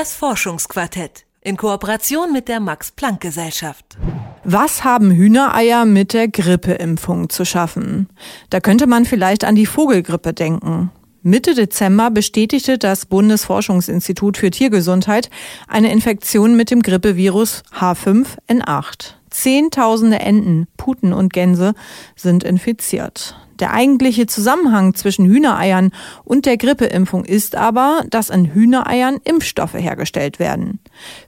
Das Forschungsquartett in Kooperation mit der Max Planck Gesellschaft. Was haben Hühnereier mit der Grippeimpfung zu schaffen? Da könnte man vielleicht an die Vogelgrippe denken. Mitte Dezember bestätigte das Bundesforschungsinstitut für Tiergesundheit eine Infektion mit dem Grippevirus H5N8. Zehntausende Enten, Puten und Gänse sind infiziert. Der eigentliche Zusammenhang zwischen Hühnereiern und der Grippeimpfung ist aber, dass in Hühnereiern Impfstoffe hergestellt werden.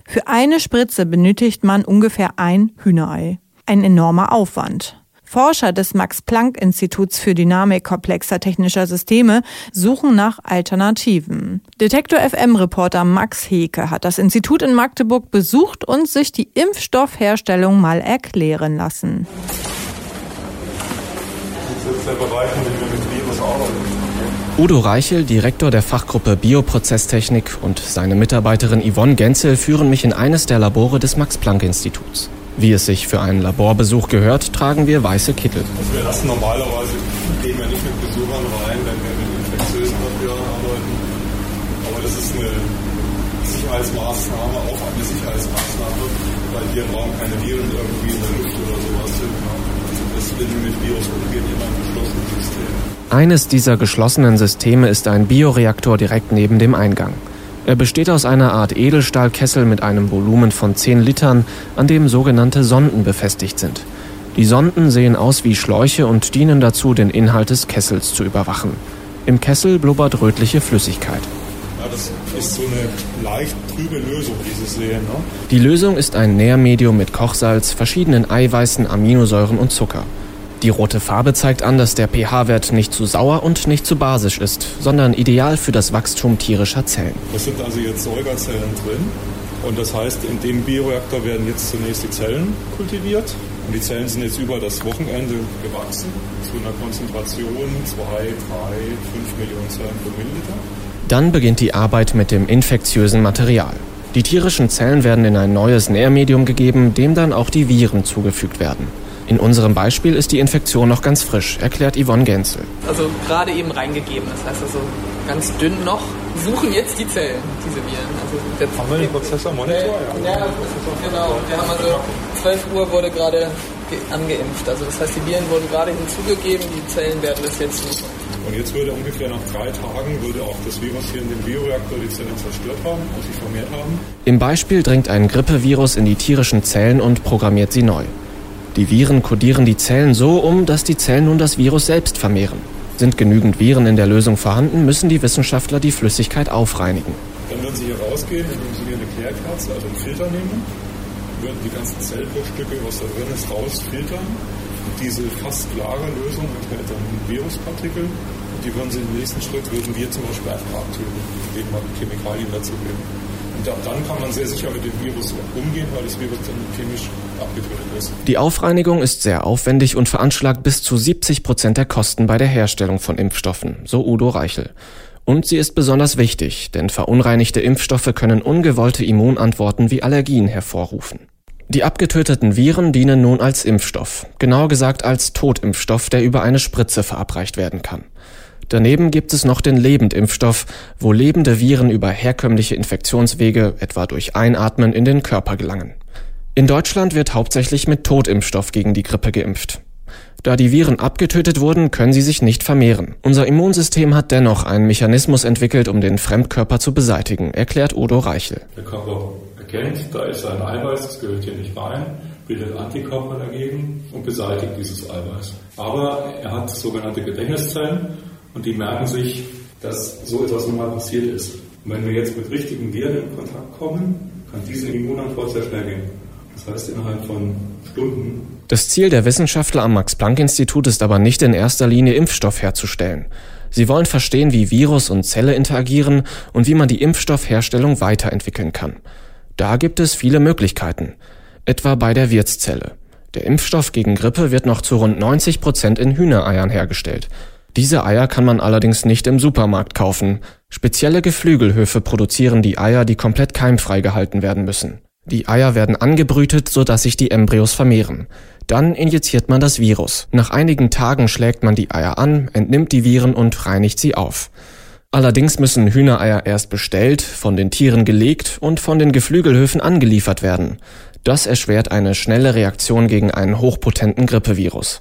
Für eine Spritze benötigt man ungefähr ein Hühnerei. Ein enormer Aufwand. Forscher des Max-Planck-Instituts für Dynamik komplexer technischer Systeme suchen nach Alternativen. Detektor FM-Reporter Max Heke hat das Institut in Magdeburg besucht und sich die Impfstoffherstellung mal erklären lassen. Udo Reichel, Direktor der Fachgruppe Bioprozesstechnik und seine Mitarbeiterin Yvonne Genzel führen mich in eines der Labore des Max-Planck-Instituts. Wie es sich für einen Laborbesuch gehört, tragen wir weiße Kittel. Also wir lassen normalerweise, gehen wir nicht mit Besuchern rein, wenn wir mit infektiösen Papieren arbeiten. Aber das ist eine Sicherheitsmaßnahme, auch eine Sicherheitsmaßnahme, weil hier im Raum keine Viren irgendwie in der Luft oder sowas sind. Virus umgehen System. Eines dieser geschlossenen Systeme ist ein Bioreaktor direkt neben dem Eingang. Er besteht aus einer Art Edelstahlkessel mit einem Volumen von 10 Litern, an dem sogenannte Sonden befestigt sind. Die Sonden sehen aus wie Schläuche und dienen dazu, den Inhalt des Kessels zu überwachen. Im Kessel blubbert rötliche Flüssigkeit. Ja, das ist so eine leicht trübe Lösung, wie Sie sehen. Ne? Die Lösung ist ein Nährmedium mit Kochsalz, verschiedenen Eiweißen, Aminosäuren und Zucker. Die rote Farbe zeigt an, dass der pH-Wert nicht zu sauer und nicht zu basisch ist, sondern ideal für das Wachstum tierischer Zellen. Es sind also jetzt Säugerzellen drin. Und das heißt, in dem Bioreaktor werden jetzt zunächst die Zellen kultiviert. Und die Zellen sind jetzt über das Wochenende gewachsen zu einer Konzentration 2, 3, 5 Millionen Zellen pro Milliliter. Dann beginnt die Arbeit mit dem infektiösen Material. Die tierischen Zellen werden in ein neues Nährmedium gegeben, dem dann auch die Viren zugefügt werden. In unserem Beispiel ist die Infektion noch ganz frisch, erklärt Yvonne Genzel. Also gerade eben reingegeben, das heißt also ganz dünn noch. Suchen jetzt die Zellen, diese Viren. Also jetzt haben wir den Prozess am Monitor? Ja, ja genau. Wir haben also 12 Uhr wurde gerade angeimpft. Also das heißt, die Viren wurden gerade hinzugegeben, die Zellen werden das jetzt suchen. Und jetzt würde ungefähr nach drei Tagen würde auch das Virus hier in dem Bioreaktor die Zellen zerstört haben und sich vermehrt haben. Im Beispiel dringt ein Grippevirus in die tierischen Zellen und programmiert sie neu. Die Viren kodieren die Zellen so um, dass die Zellen nun das Virus selbst vermehren. Sind genügend Viren in der Lösung vorhanden, müssen die Wissenschaftler die Flüssigkeit aufreinigen. Dann würden sie hier rausgehen, indem sie hier eine Klärkerze, also einen Filter nehmen, würden die ganzen Zellbruchstücke, was da drin ist, rausfiltern. Und diese fast klare Lösung enthält dann Viruspartikel. Und die würden sie im nächsten Schritt, würden wir zum Beispiel einfach abtöten, indem wir Chemikalien dazu geben. Und ab dann kann man sehr sicher mit dem Virus umgehen, weil das Virus dann chemisch abgetötet ist. Die Aufreinigung ist sehr aufwendig und veranschlagt bis zu 70 Prozent der Kosten bei der Herstellung von Impfstoffen, so Udo Reichel. Und sie ist besonders wichtig, denn verunreinigte Impfstoffe können ungewollte Immunantworten wie Allergien hervorrufen. Die abgetöteten Viren dienen nun als Impfstoff, genauer gesagt als Totimpfstoff, der über eine Spritze verabreicht werden kann. Daneben gibt es noch den Lebendimpfstoff, wo lebende Viren über herkömmliche Infektionswege, etwa durch Einatmen, in den Körper gelangen. In Deutschland wird hauptsächlich mit Totimpfstoff gegen die Grippe geimpft. Da die Viren abgetötet wurden, können sie sich nicht vermehren. Unser Immunsystem hat dennoch einen Mechanismus entwickelt, um den Fremdkörper zu beseitigen, erklärt Udo Reichel. Der Körper erkennt, da ist ein Eiweiß, das gehört hier nicht rein, bildet Antikörper dagegen und beseitigt dieses Eiweiß. Aber er hat sogenannte Gedächtniszellen und die merken sich, dass so etwas nun mal passiert ist. Und wenn wir jetzt mit richtigen Viren in Kontakt kommen, kann diese Immunantwort sehr schnell gehen. Das heißt innerhalb von Stunden. Das Ziel der Wissenschaftler am Max-Planck-Institut ist aber nicht in erster Linie Impfstoff herzustellen. Sie wollen verstehen, wie Virus und Zelle interagieren und wie man die Impfstoffherstellung weiterentwickeln kann. Da gibt es viele Möglichkeiten. Etwa bei der Wirtszelle. Der Impfstoff gegen Grippe wird noch zu rund 90 Prozent in Hühnereiern hergestellt. Diese Eier kann man allerdings nicht im Supermarkt kaufen. Spezielle Geflügelhöfe produzieren die Eier, die komplett keimfrei gehalten werden müssen. Die Eier werden angebrütet, sodass sich die Embryos vermehren. Dann injiziert man das Virus. Nach einigen Tagen schlägt man die Eier an, entnimmt die Viren und reinigt sie auf. Allerdings müssen Hühnereier erst bestellt, von den Tieren gelegt und von den Geflügelhöfen angeliefert werden. Das erschwert eine schnelle Reaktion gegen einen hochpotenten Grippevirus.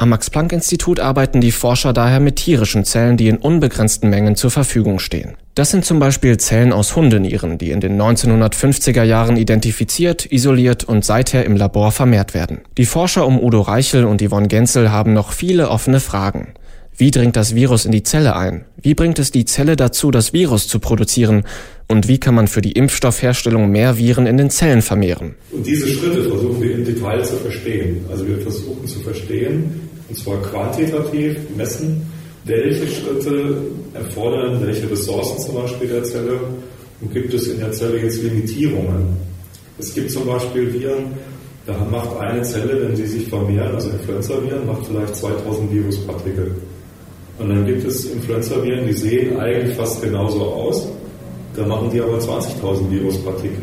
Am Max-Planck-Institut arbeiten die Forscher daher mit tierischen Zellen, die in unbegrenzten Mengen zur Verfügung stehen. Das sind zum Beispiel Zellen aus Hundenieren, die in den 1950er Jahren identifiziert, isoliert und seither im Labor vermehrt werden. Die Forscher um Udo Reichel und Yvonne Genzel haben noch viele offene Fragen. Wie dringt das Virus in die Zelle ein? Wie bringt es die Zelle dazu, das Virus zu produzieren? Und wie kann man für die Impfstoffherstellung mehr Viren in den Zellen vermehren? Und diese Schritte versuchen wir im Detail zu verstehen. Also wir versuchen zu verstehen, und zwar quantitativ messen, welche Schritte erfordern welche Ressourcen zum Beispiel der Zelle und gibt es in der Zelle jetzt Limitierungen. Es gibt zum Beispiel Viren, da macht eine Zelle, wenn sie sich vermehren, also Influenza-Viren, macht vielleicht 2000 Viruspartikel. Und dann gibt es Influenza-Viren, die sehen eigentlich fast genauso aus, da machen die aber 20.000 Viruspartikel.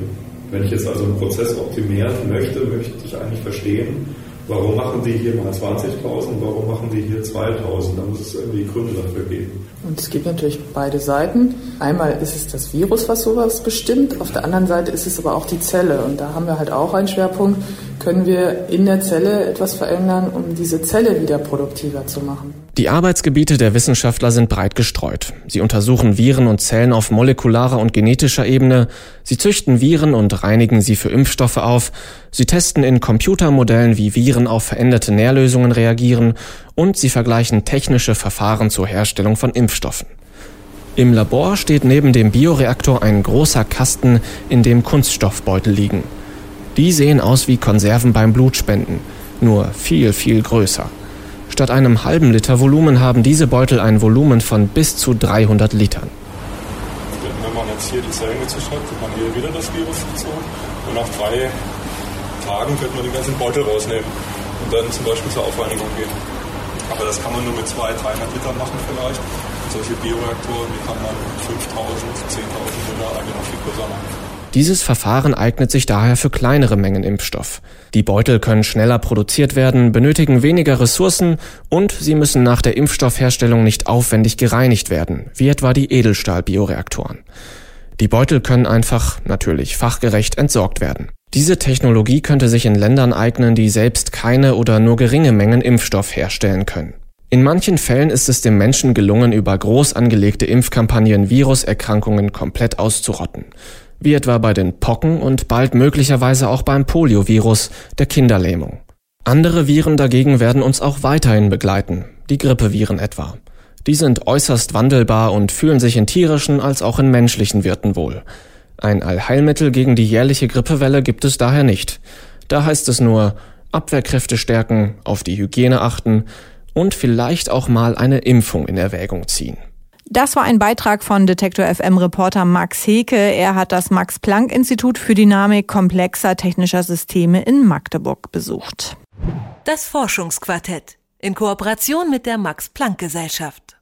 Wenn ich jetzt also einen Prozess optimieren möchte, möchte ich eigentlich verstehen, Warum machen die hier mal 20.000? Warum machen die hier 2.000? Da muss es irgendwie Gründe dafür geben. Und es gibt natürlich beide Seiten. Einmal ist es das Virus, was sowas bestimmt. Auf der anderen Seite ist es aber auch die Zelle. Und da haben wir halt auch einen Schwerpunkt. Können wir in der Zelle etwas verändern, um diese Zelle wieder produktiver zu machen? Die Arbeitsgebiete der Wissenschaftler sind breit gestreut. Sie untersuchen Viren und Zellen auf molekularer und genetischer Ebene. Sie züchten Viren und reinigen sie für Impfstoffe auf. Sie testen in Computermodellen, wie Viren auf veränderte Nährlösungen reagieren. Und sie vergleichen technische Verfahren zur Herstellung von Impfstoffen. Im Labor steht neben dem Bioreaktor ein großer Kasten, in dem Kunststoffbeutel liegen. Die sehen aus wie Konserven beim Blutspenden, nur viel, viel größer. Statt einem halben Liter Volumen haben diese Beutel ein Volumen von bis zu 300 Litern. Wenn man jetzt hier die Zellen gezischt hat, kriegt man hier wieder das Virus dazu. Und nach drei Tagen könnte man den ganzen Beutel rausnehmen und dann zum Beispiel zur Aufreinigung gehen. Aber das kann man nur mit 200, 300 Litern machen vielleicht. Und solche Bioreaktoren, die kann man mit 5000, 10.000 Liter eigentlich noch viel größer machen. Dieses Verfahren eignet sich daher für kleinere Mengen Impfstoff. Die Beutel können schneller produziert werden, benötigen weniger Ressourcen und sie müssen nach der Impfstoffherstellung nicht aufwendig gereinigt werden, wie etwa die Edelstahl-Bioreaktoren. Die Beutel können einfach, natürlich fachgerecht entsorgt werden. Diese Technologie könnte sich in Ländern eignen, die selbst keine oder nur geringe Mengen Impfstoff herstellen können. In manchen Fällen ist es dem Menschen gelungen, über groß angelegte Impfkampagnen Viruserkrankungen komplett auszurotten wie etwa bei den Pocken und bald möglicherweise auch beim Poliovirus, der Kinderlähmung. Andere Viren dagegen werden uns auch weiterhin begleiten, die Grippeviren etwa. Die sind äußerst wandelbar und fühlen sich in tierischen als auch in menschlichen Wirten wohl. Ein Allheilmittel gegen die jährliche Grippewelle gibt es daher nicht. Da heißt es nur Abwehrkräfte stärken, auf die Hygiene achten und vielleicht auch mal eine Impfung in Erwägung ziehen. Das war ein Beitrag von Detektor FM Reporter Max Heke. Er hat das Max Planck Institut für Dynamik komplexer technischer Systeme in Magdeburg besucht. Das Forschungsquartett in Kooperation mit der Max Planck Gesellschaft.